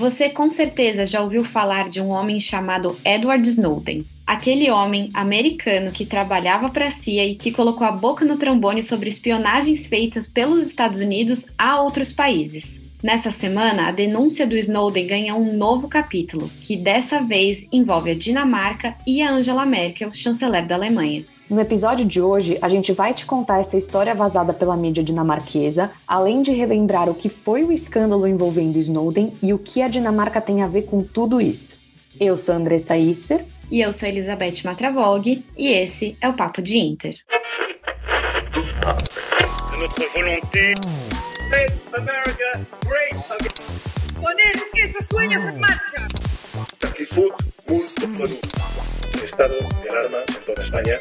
Você com certeza já ouviu falar de um homem chamado Edward Snowden. Aquele homem americano que trabalhava para a CIA e que colocou a boca no trombone sobre espionagens feitas pelos Estados Unidos a outros países. Nessa semana, a denúncia do Snowden ganha um novo capítulo, que dessa vez envolve a Dinamarca e a Angela Merkel, chanceler da Alemanha. No episódio de hoje, a gente vai te contar essa história vazada pela mídia dinamarquesa, além de relembrar o que foi o escândalo envolvendo Snowden e o que a Dinamarca tem a ver com tudo isso. Eu sou Andressa Isfer. E eu sou Elizabeth Matravog, e esse é o Papo de Inter. Notre volonté. Make America great again. Marcha. Estado de alarma em toda Espanha.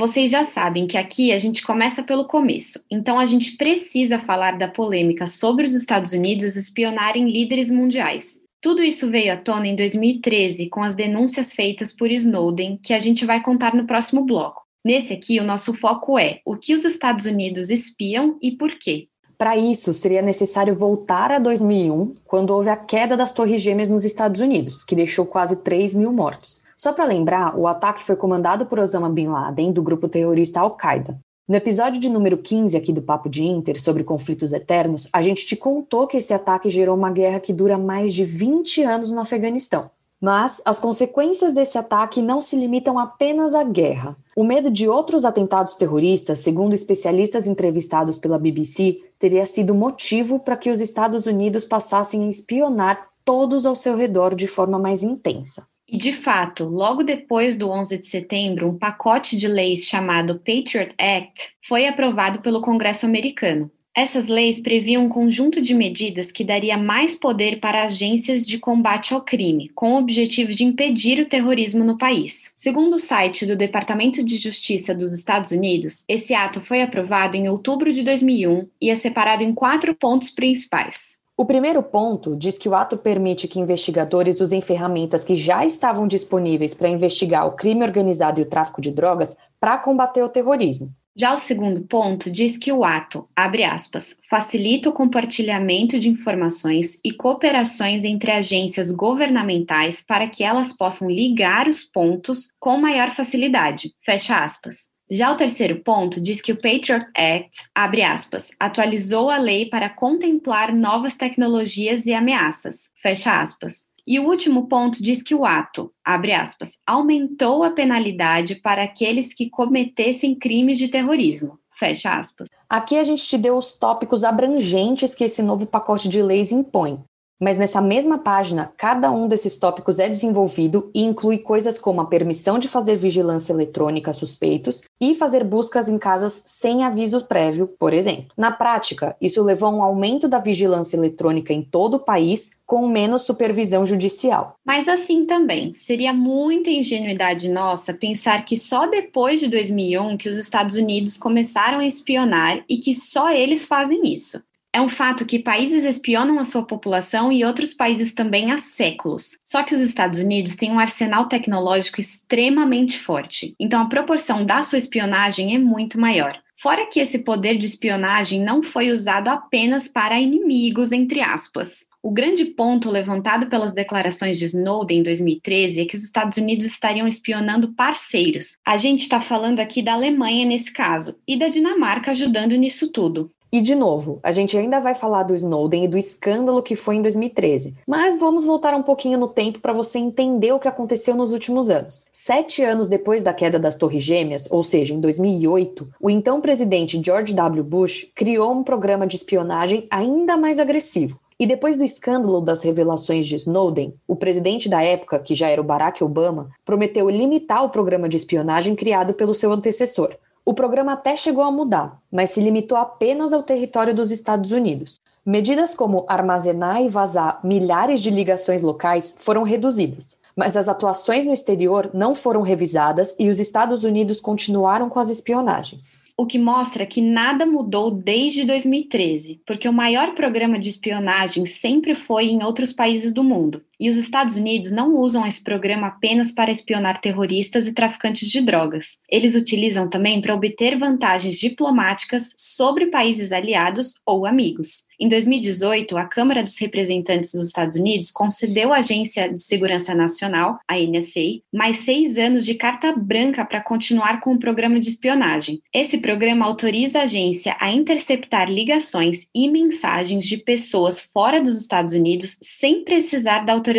Vocês já sabem que aqui a gente começa pelo começo, então a gente precisa falar da polêmica sobre os Estados Unidos espionarem líderes mundiais. Tudo isso veio à tona em 2013 com as denúncias feitas por Snowden, que a gente vai contar no próximo bloco. Nesse aqui, o nosso foco é o que os Estados Unidos espiam e por quê. Para isso, seria necessário voltar a 2001, quando houve a queda das Torres Gêmeas nos Estados Unidos, que deixou quase 3 mil mortos. Só para lembrar, o ataque foi comandado por Osama Bin Laden, do grupo terrorista Al-Qaeda. No episódio de número 15 aqui do Papo de Inter sobre conflitos eternos, a gente te contou que esse ataque gerou uma guerra que dura mais de 20 anos no Afeganistão. Mas as consequências desse ataque não se limitam apenas à guerra. O medo de outros atentados terroristas, segundo especialistas entrevistados pela BBC, teria sido motivo para que os Estados Unidos passassem a espionar todos ao seu redor de forma mais intensa. E, de fato, logo depois do 11 de setembro, um pacote de leis chamado Patriot Act foi aprovado pelo Congresso americano. Essas leis previam um conjunto de medidas que daria mais poder para agências de combate ao crime, com o objetivo de impedir o terrorismo no país. Segundo o site do Departamento de Justiça dos Estados Unidos, esse ato foi aprovado em outubro de 2001 e é separado em quatro pontos principais. O primeiro ponto diz que o ato permite que investigadores usem ferramentas que já estavam disponíveis para investigar o crime organizado e o tráfico de drogas para combater o terrorismo. Já o segundo ponto diz que o ato, abre aspas, facilita o compartilhamento de informações e cooperações entre agências governamentais para que elas possam ligar os pontos com maior facilidade, fecha aspas. Já o terceiro ponto diz que o Patriot Act, abre aspas, atualizou a lei para contemplar novas tecnologias e ameaças, fecha aspas. E o último ponto diz que o ato, abre aspas, aumentou a penalidade para aqueles que cometessem crimes de terrorismo, fecha aspas. Aqui a gente te deu os tópicos abrangentes que esse novo pacote de leis impõe. Mas nessa mesma página, cada um desses tópicos é desenvolvido e inclui coisas como a permissão de fazer vigilância eletrônica a suspeitos e fazer buscas em casas sem aviso prévio, por exemplo. Na prática, isso levou a um aumento da vigilância eletrônica em todo o país, com menos supervisão judicial. Mas assim também, seria muita ingenuidade nossa pensar que só depois de 2001 que os Estados Unidos começaram a espionar e que só eles fazem isso. É um fato que países espionam a sua população e outros países também há séculos. Só que os Estados Unidos têm um arsenal tecnológico extremamente forte, então a proporção da sua espionagem é muito maior. Fora que esse poder de espionagem não foi usado apenas para inimigos, entre aspas. O grande ponto levantado pelas declarações de Snowden em 2013 é que os Estados Unidos estariam espionando parceiros. A gente está falando aqui da Alemanha nesse caso, e da Dinamarca ajudando nisso tudo. E, de novo, a gente ainda vai falar do Snowden e do escândalo que foi em 2013, mas vamos voltar um pouquinho no tempo para você entender o que aconteceu nos últimos anos. Sete anos depois da queda das Torres Gêmeas, ou seja, em 2008, o então presidente George W. Bush criou um programa de espionagem ainda mais agressivo. E depois do escândalo das revelações de Snowden, o presidente da época, que já era o Barack Obama, prometeu limitar o programa de espionagem criado pelo seu antecessor. O programa até chegou a mudar, mas se limitou apenas ao território dos Estados Unidos. Medidas como armazenar e vazar milhares de ligações locais foram reduzidas, mas as atuações no exterior não foram revisadas e os Estados Unidos continuaram com as espionagens o que mostra que nada mudou desde 2013, porque o maior programa de espionagem sempre foi em outros países do mundo. E os Estados Unidos não usam esse programa apenas para espionar terroristas e traficantes de drogas. Eles utilizam também para obter vantagens diplomáticas sobre países aliados ou amigos. Em 2018, a Câmara dos Representantes dos Estados Unidos concedeu à Agência de Segurança Nacional, a NSA, mais seis anos de carta branca para continuar com o programa de espionagem. Esse programa autoriza a agência a interceptar ligações e mensagens de pessoas fora dos Estados Unidos sem precisar da autorização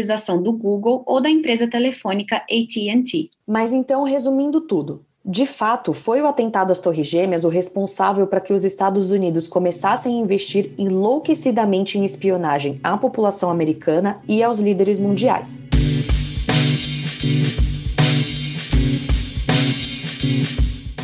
do Google ou da empresa telefônica AT&T. Mas então, resumindo tudo, de fato, foi o atentado às Torres Gêmeas o responsável para que os Estados Unidos começassem a investir enlouquecidamente em espionagem à população americana e aos líderes mundiais.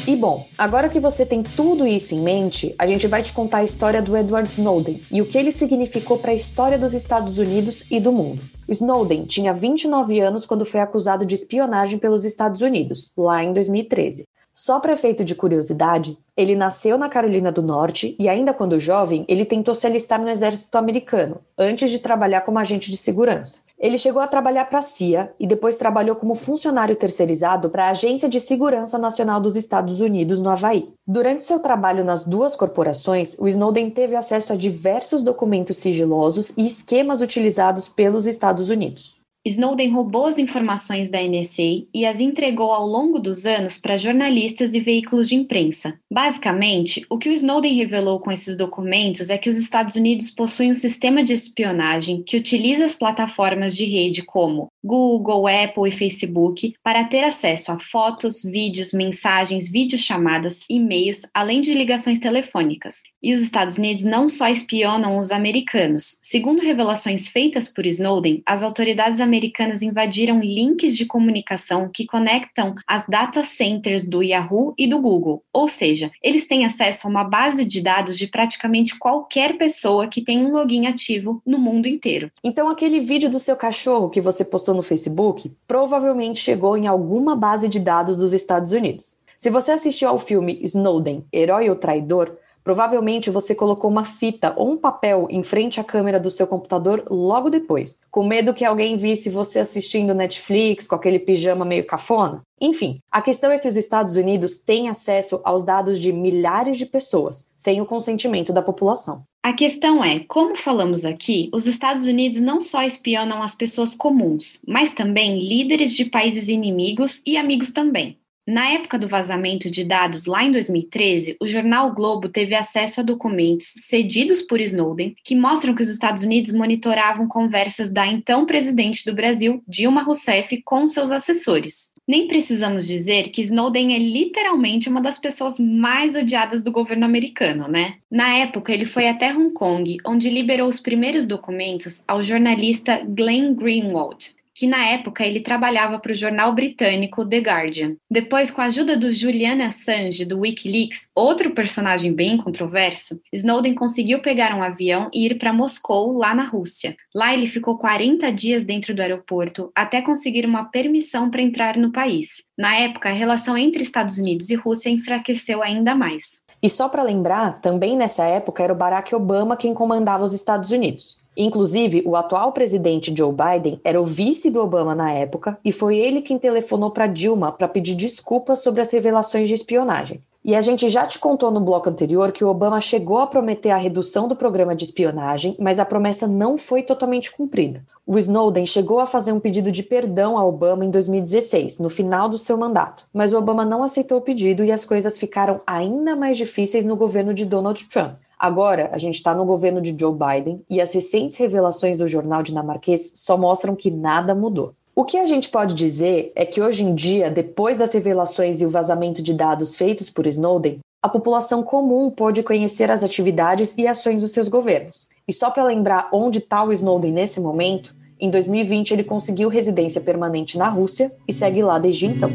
E bom, agora que você tem tudo isso em mente, a gente vai te contar a história do Edward Snowden e o que ele significou para a história dos Estados Unidos e do mundo. Snowden tinha 29 anos quando foi acusado de espionagem pelos Estados Unidos, lá em 2013. Só para efeito de curiosidade, ele nasceu na Carolina do Norte e, ainda quando jovem, ele tentou se alistar no exército americano, antes de trabalhar como agente de segurança. Ele chegou a trabalhar para a CIA e depois trabalhou como funcionário terceirizado para a Agência de Segurança Nacional dos Estados Unidos, no Havaí. Durante seu trabalho nas duas corporações, o Snowden teve acesso a diversos documentos sigilosos e esquemas utilizados pelos Estados Unidos. Snowden roubou as informações da NSA e as entregou ao longo dos anos para jornalistas e veículos de imprensa. Basicamente, o que o Snowden revelou com esses documentos é que os Estados Unidos possuem um sistema de espionagem que utiliza as plataformas de rede como Google, Apple e Facebook para ter acesso a fotos, vídeos, mensagens, videochamadas, e-mails, além de ligações telefônicas. E os Estados Unidos não só espionam os americanos. Segundo revelações feitas por Snowden, as autoridades americanas invadiram links de comunicação que conectam as data centers do Yahoo e do Google. Ou seja, eles têm acesso a uma base de dados de praticamente qualquer pessoa que tem um login ativo no mundo inteiro. Então, aquele vídeo do seu cachorro que você postou no Facebook provavelmente chegou em alguma base de dados dos Estados Unidos. Se você assistiu ao filme Snowden, Herói ou Traidor, Provavelmente você colocou uma fita ou um papel em frente à câmera do seu computador logo depois, com medo que alguém visse você assistindo Netflix com aquele pijama meio cafona. Enfim, a questão é que os Estados Unidos têm acesso aos dados de milhares de pessoas, sem o consentimento da população. A questão é, como falamos aqui, os Estados Unidos não só espionam as pessoas comuns, mas também líderes de países inimigos e amigos também. Na época do vazamento de dados lá em 2013, o jornal Globo teve acesso a documentos cedidos por Snowden que mostram que os Estados Unidos monitoravam conversas da então presidente do Brasil, Dilma Rousseff, com seus assessores. Nem precisamos dizer que Snowden é literalmente uma das pessoas mais odiadas do governo americano, né? Na época, ele foi até Hong Kong, onde liberou os primeiros documentos ao jornalista Glenn Greenwald, que na época ele trabalhava para o jornal britânico The Guardian. Depois, com a ajuda do Julian Assange do WikiLeaks, outro personagem bem controverso, Snowden conseguiu pegar um avião e ir para Moscou, lá na Rússia. Lá ele ficou 40 dias dentro do aeroporto até conseguir uma permissão para entrar no país. Na época, a relação entre Estados Unidos e Rússia enfraqueceu ainda mais. E só para lembrar, também nessa época era o Barack Obama quem comandava os Estados Unidos. Inclusive, o atual presidente Joe Biden era o vice do Obama na época e foi ele quem telefonou para Dilma para pedir desculpas sobre as revelações de espionagem. E a gente já te contou no bloco anterior que o Obama chegou a prometer a redução do programa de espionagem, mas a promessa não foi totalmente cumprida. O Snowden chegou a fazer um pedido de perdão a Obama em 2016, no final do seu mandato, mas o Obama não aceitou o pedido e as coisas ficaram ainda mais difíceis no governo de Donald Trump. Agora, a gente está no governo de Joe Biden e as recentes revelações do jornal dinamarquês só mostram que nada mudou. O que a gente pode dizer é que hoje em dia, depois das revelações e o vazamento de dados feitos por Snowden, a população comum pode conhecer as atividades e ações dos seus governos. E só para lembrar onde está o Snowden nesse momento, em 2020 ele conseguiu residência permanente na Rússia e segue lá desde então.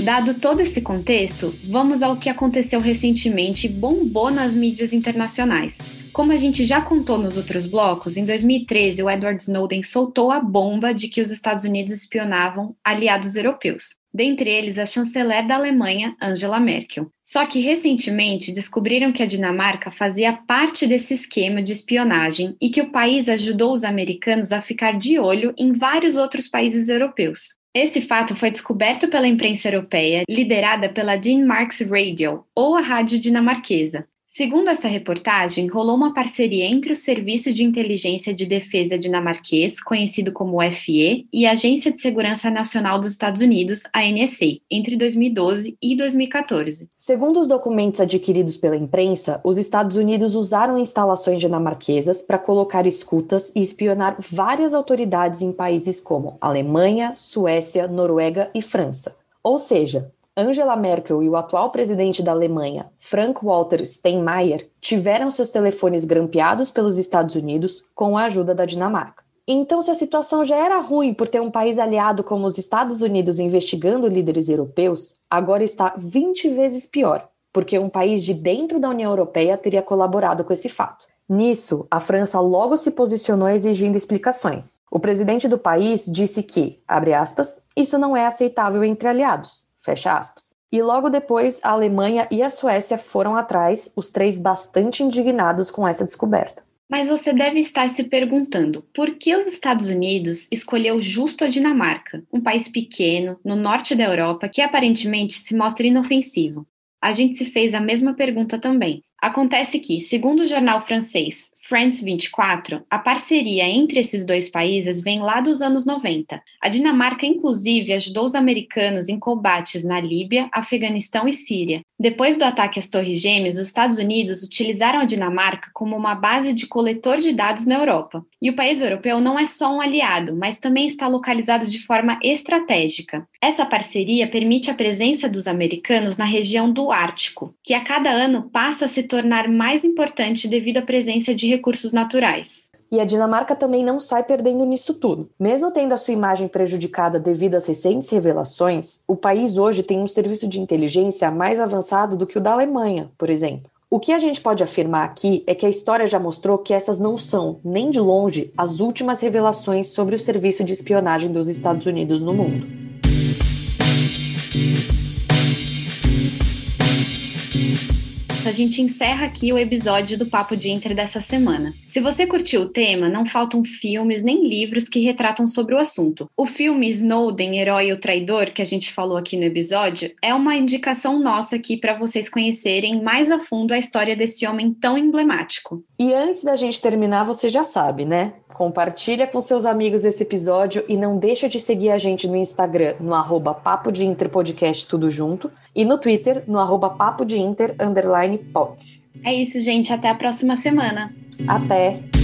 Dado todo esse contexto, vamos ao que aconteceu recentemente e bombou nas mídias internacionais. Como a gente já contou nos outros blocos, em 2013 o Edward Snowden soltou a bomba de que os Estados Unidos espionavam aliados europeus, dentre eles a chanceler da Alemanha, Angela Merkel. Só que recentemente descobriram que a Dinamarca fazia parte desse esquema de espionagem e que o país ajudou os americanos a ficar de olho em vários outros países europeus. Esse fato foi descoberto pela imprensa europeia, liderada pela Denmark's Radio, ou a rádio dinamarquesa. Segundo essa reportagem, rolou uma parceria entre o Serviço de Inteligência de Defesa dinamarquês, conhecido como FE, e a Agência de Segurança Nacional dos Estados Unidos, a NSA, entre 2012 e 2014. Segundo os documentos adquiridos pela imprensa, os Estados Unidos usaram instalações dinamarquesas para colocar escutas e espionar várias autoridades em países como Alemanha, Suécia, Noruega e França. Ou seja, Angela Merkel e o atual presidente da Alemanha, Frank-Walter Steinmeier, tiveram seus telefones grampeados pelos Estados Unidos com a ajuda da Dinamarca. Então, se a situação já era ruim por ter um país aliado como os Estados Unidos investigando líderes europeus, agora está 20 vezes pior, porque um país de dentro da União Europeia teria colaborado com esse fato. Nisso, a França logo se posicionou exigindo explicações. O presidente do país disse que, abre aspas, isso não é aceitável entre aliados. Fecha aspas. E logo depois, a Alemanha e a Suécia foram atrás, os três bastante indignados com essa descoberta. Mas você deve estar se perguntando por que os Estados Unidos escolheu justo a Dinamarca, um país pequeno, no norte da Europa, que aparentemente se mostra inofensivo. A gente se fez a mesma pergunta também. Acontece que, segundo o jornal francês France 24, a parceria entre esses dois países vem lá dos anos 90. A Dinamarca, inclusive, ajudou os americanos em combates na Líbia, Afeganistão e Síria. Depois do ataque às Torres Gêmeas, os Estados Unidos utilizaram a Dinamarca como uma base de coletor de dados na Europa. E o país europeu não é só um aliado, mas também está localizado de forma estratégica. Essa parceria permite a presença dos americanos na região do Ártico, que a cada ano passa a se tornar mais importante devido à presença de recursos naturais. E a Dinamarca também não sai perdendo nisso tudo. Mesmo tendo a sua imagem prejudicada devido às recentes revelações, o país hoje tem um serviço de inteligência mais avançado do que o da Alemanha, por exemplo. O que a gente pode afirmar aqui é que a história já mostrou que essas não são, nem de longe, as últimas revelações sobre o serviço de espionagem dos Estados Unidos no mundo. A gente encerra aqui o episódio do Papo de Inter dessa semana. Se você curtiu o tema, não faltam filmes nem livros que retratam sobre o assunto. O filme Snowden, Herói e o Traidor, que a gente falou aqui no episódio, é uma indicação nossa aqui para vocês conhecerem mais a fundo a história desse homem tão emblemático. E antes da gente terminar, você já sabe, né? Compartilha com seus amigos esse episódio e não deixa de seguir a gente no Instagram, no arroba Papo de Inter Podcast tudo junto, e no Twitter, no arroba Papo de Inter underline pod. É isso, gente. Até a próxima semana. Até!